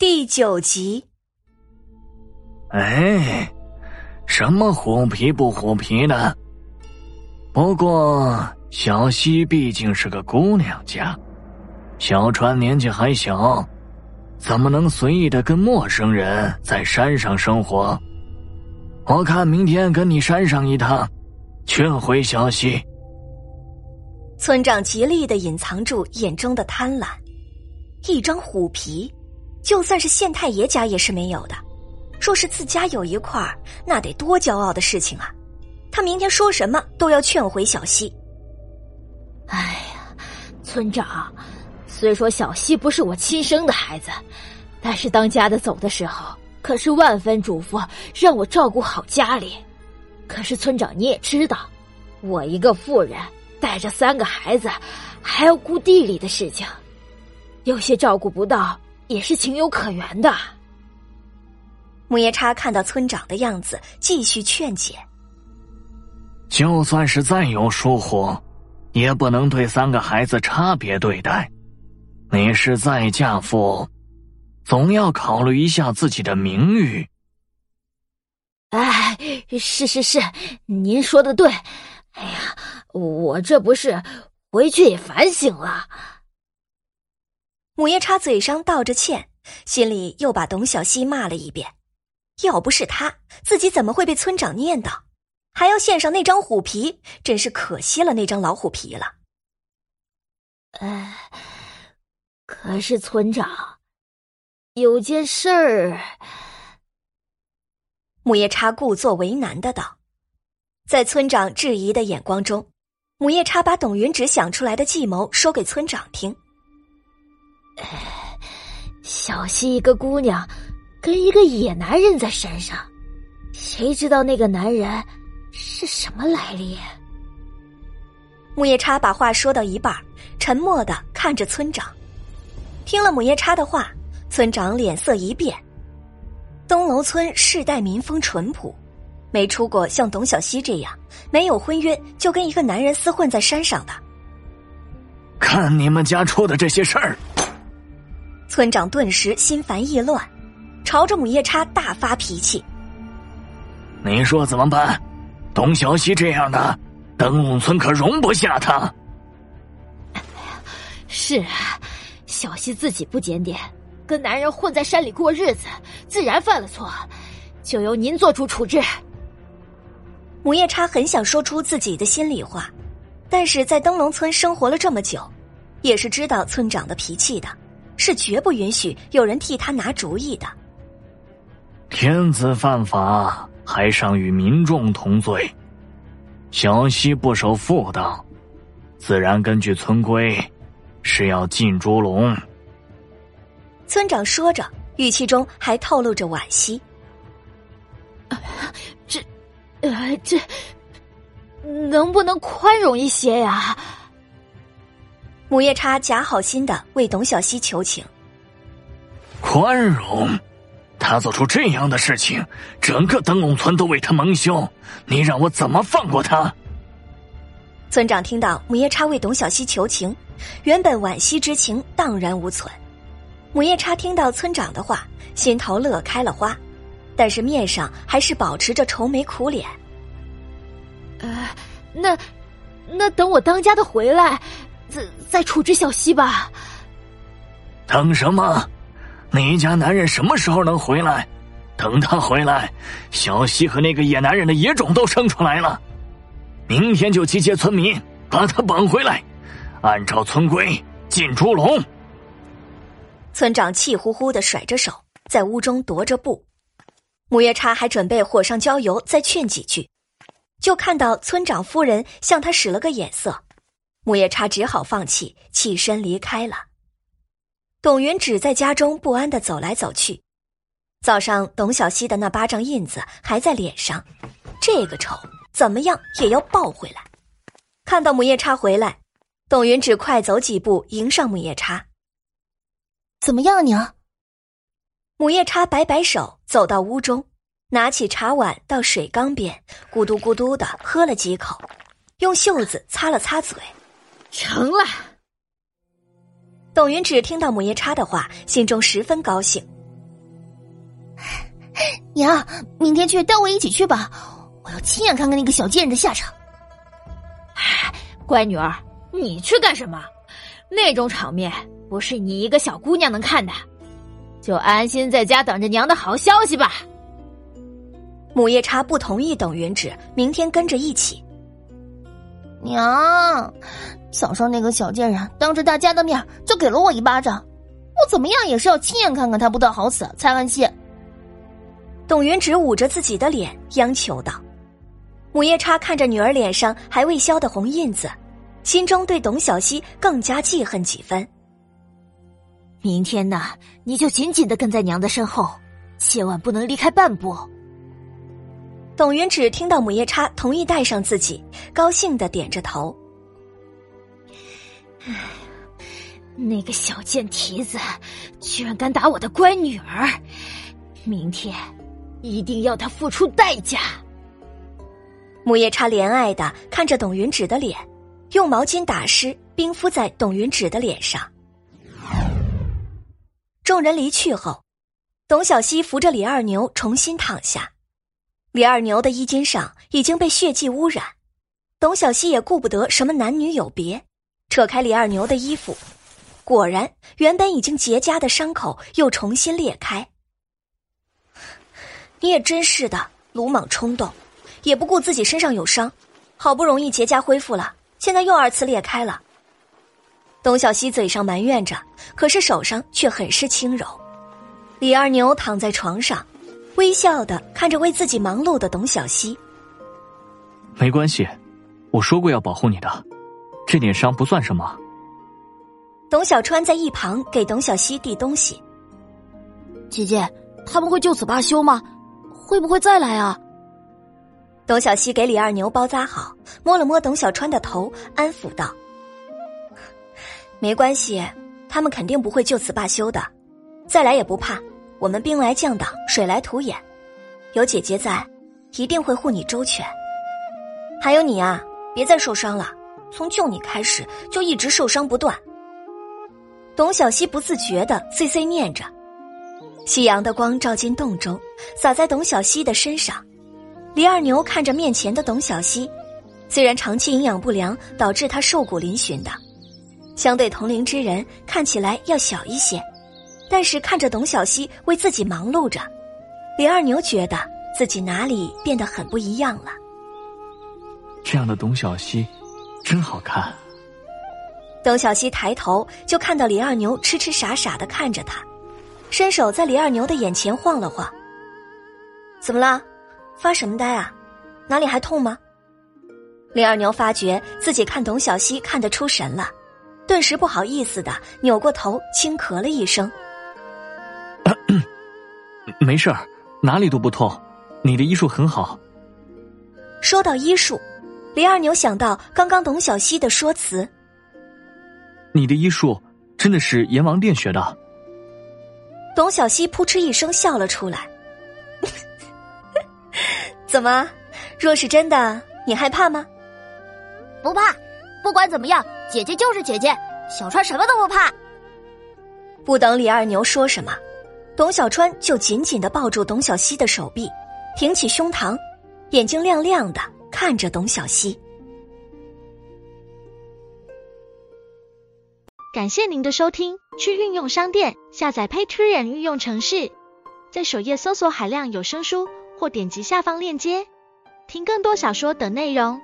第九集。哎，什么虎皮不虎皮的？不过小溪毕竟是个姑娘家，小川年纪还小，怎么能随意的跟陌生人在山上生活？我看明天跟你山上一趟，劝回小溪。村长极力的隐藏住眼中的贪婪，一张虎皮。就算是县太爷家也是没有的，若是自家有一块那得多骄傲的事情啊！他明天说什么都要劝回小溪。哎呀，村长，虽说小溪不是我亲生的孩子，但是当家的走的时候，可是万分嘱咐让我照顾好家里。可是村长你也知道，我一个妇人带着三个孩子，还要顾地里的事情，有些照顾不到。也是情有可原的。木叶叉看到村长的样子，继续劝解：“就算是再有疏忽，也不能对三个孩子差别对待。你是再嫁妇，总要考虑一下自己的名誉。”哎，是是是，您说的对。哎呀，我这不是回去也反省了。母夜叉嘴上道着歉，心里又把董小希骂了一遍。要不是他，自己怎么会被村长念叨？还要献上那张虎皮，真是可惜了那张老虎皮了。哎，可是村长，有件事儿。母夜叉故作为难的道，在村长质疑的眼光中，母夜叉把董云芷想出来的计谋说给村长听。小溪一个姑娘，跟一个野男人在山上，谁知道那个男人是什么来历？木叶叉把话说到一半，沉默的看着村长。听了母夜叉的话，村长脸色一变。东楼村世代民风淳朴，没出过像董小希这样没有婚约就跟一个男人厮混在山上的。看你们家出的这些事儿！村长顿时心烦意乱，朝着母夜叉大发脾气。你说怎么办？董小希这样的，灯笼村可容不下他。是啊，小希自己不检点，跟男人混在山里过日子，自然犯了错，就由您做出处置。母夜叉很想说出自己的心里话，但是在灯笼村生活了这么久，也是知道村长的脾气的。是绝不允许有人替他拿主意的。天子犯法，还尚与民众同罪。小溪不守妇道，自然根据村规，是要进猪笼。村长说着，语气中还透露着惋惜。这，呃，这能不能宽容一些呀？母夜叉假好心的为董小希求情，宽容，他做出这样的事情，整个灯笼村都为他蒙羞，你让我怎么放过他？村长听到母夜叉为董小希求情，原本惋惜之情荡然无存。母夜叉听到村长的话，心头乐开了花，但是面上还是保持着愁眉苦脸。呃，那，那等我当家的回来。再再处置小溪吧。等什么？你家男人什么时候能回来？等他回来，小溪和那个野男人的野种都生出来了。明天就集结村民，把他绑回来，按照村规进猪笼。村长气呼呼的甩着手，在屋中踱着步。母夜叉还准备火上浇油，再劝几句，就看到村长夫人向他使了个眼色。木叶叉只好放弃，起身离开了。董云只在家中不安的走来走去。早上，董小希的那巴掌印子还在脸上，这个仇怎么样也要报回来。看到母夜叉回来，董云只快走几步迎上母夜叉。怎么样，娘？母夜叉摆摆手，走到屋中，拿起茶碗到水缸边，咕嘟咕嘟的喝了几口，用袖子擦了擦嘴。成了。董云芷听到母夜叉的话，心中十分高兴，娘，明天去带我一起去吧，我要亲眼看看那个小贱人的下场。哎，乖女儿，你去干什么？那种场面不是你一个小姑娘能看的，就安心在家等着娘的好消息吧。母夜叉不同意董云芷明天跟着一起。娘，早上那个小贱人当着大家的面就给了我一巴掌，我怎么样也是要亲眼看看他不得好死才安心。董云芷捂着自己的脸央求道：“母夜叉看着女儿脸上还未消的红印子，心中对董小希更加记恨几分。明天呢，你就紧紧的跟在娘的身后，千万不能离开半步。”董云芷听到母夜叉同意带上自己，高兴的点着头。唉，那个小贱蹄子，居然敢打我的乖女儿！明天，一定要他付出代价。母夜叉怜爱的看着董云芷的脸，用毛巾打湿，冰敷在董云芷的脸上。众人离去后，董小希扶着李二牛重新躺下。李二牛的衣襟上已经被血迹污染，董小希也顾不得什么男女有别，扯开李二牛的衣服，果然，原本已经结痂的伤口又重新裂开。你也真是的，鲁莽冲动，也不顾自己身上有伤，好不容易结痂恢复了，现在又二次裂开了。董小希嘴上埋怨着，可是手上却很是轻柔。李二牛躺在床上。微笑的看着为自己忙碌的董小希，没关系，我说过要保护你的，这点伤不算什么。董小川在一旁给董小希递东西。姐姐，他们会就此罢休吗？会不会再来啊？董小希给李二牛包扎好，摸了摸董小川的头，安抚道：“没关系，他们肯定不会就此罢休的，再来也不怕。”我们兵来将挡，水来土掩，有姐姐在，一定会护你周全。还有你啊，别再受伤了，从救你开始就一直受伤不断。董小希不自觉的碎碎念着。夕阳的光照进洞中，洒在董小希的身上。李二牛看着面前的董小希，虽然长期营养不良导致他瘦骨嶙峋的，相对同龄之人看起来要小一些。但是看着董小希为自己忙碌着，李二牛觉得自己哪里变得很不一样了。这样的董小希，真好看。董小希抬头就看到李二牛痴痴傻傻的看着他，伸手在李二牛的眼前晃了晃。怎么了？发什么呆啊？哪里还痛吗？李二牛发觉自己看董小希看得出神了，顿时不好意思的扭过头轻咳了一声。没事儿，哪里都不痛。你的医术很好。说到医术，李二牛想到刚刚董小希的说辞。你的医术真的是阎王殿学的？董小希扑哧一声笑了出来。怎么？若是真的，你害怕吗？不怕，不管怎么样，姐姐就是姐姐，小川什么都不怕。不等李二牛说什么。董小川就紧紧的抱住董小希的手臂，挺起胸膛，眼睛亮亮的看着董小希。感谢您的收听，去运用商店下载 Patreon 运用城市，在首页搜索海量有声书，或点击下方链接听更多小说等内容。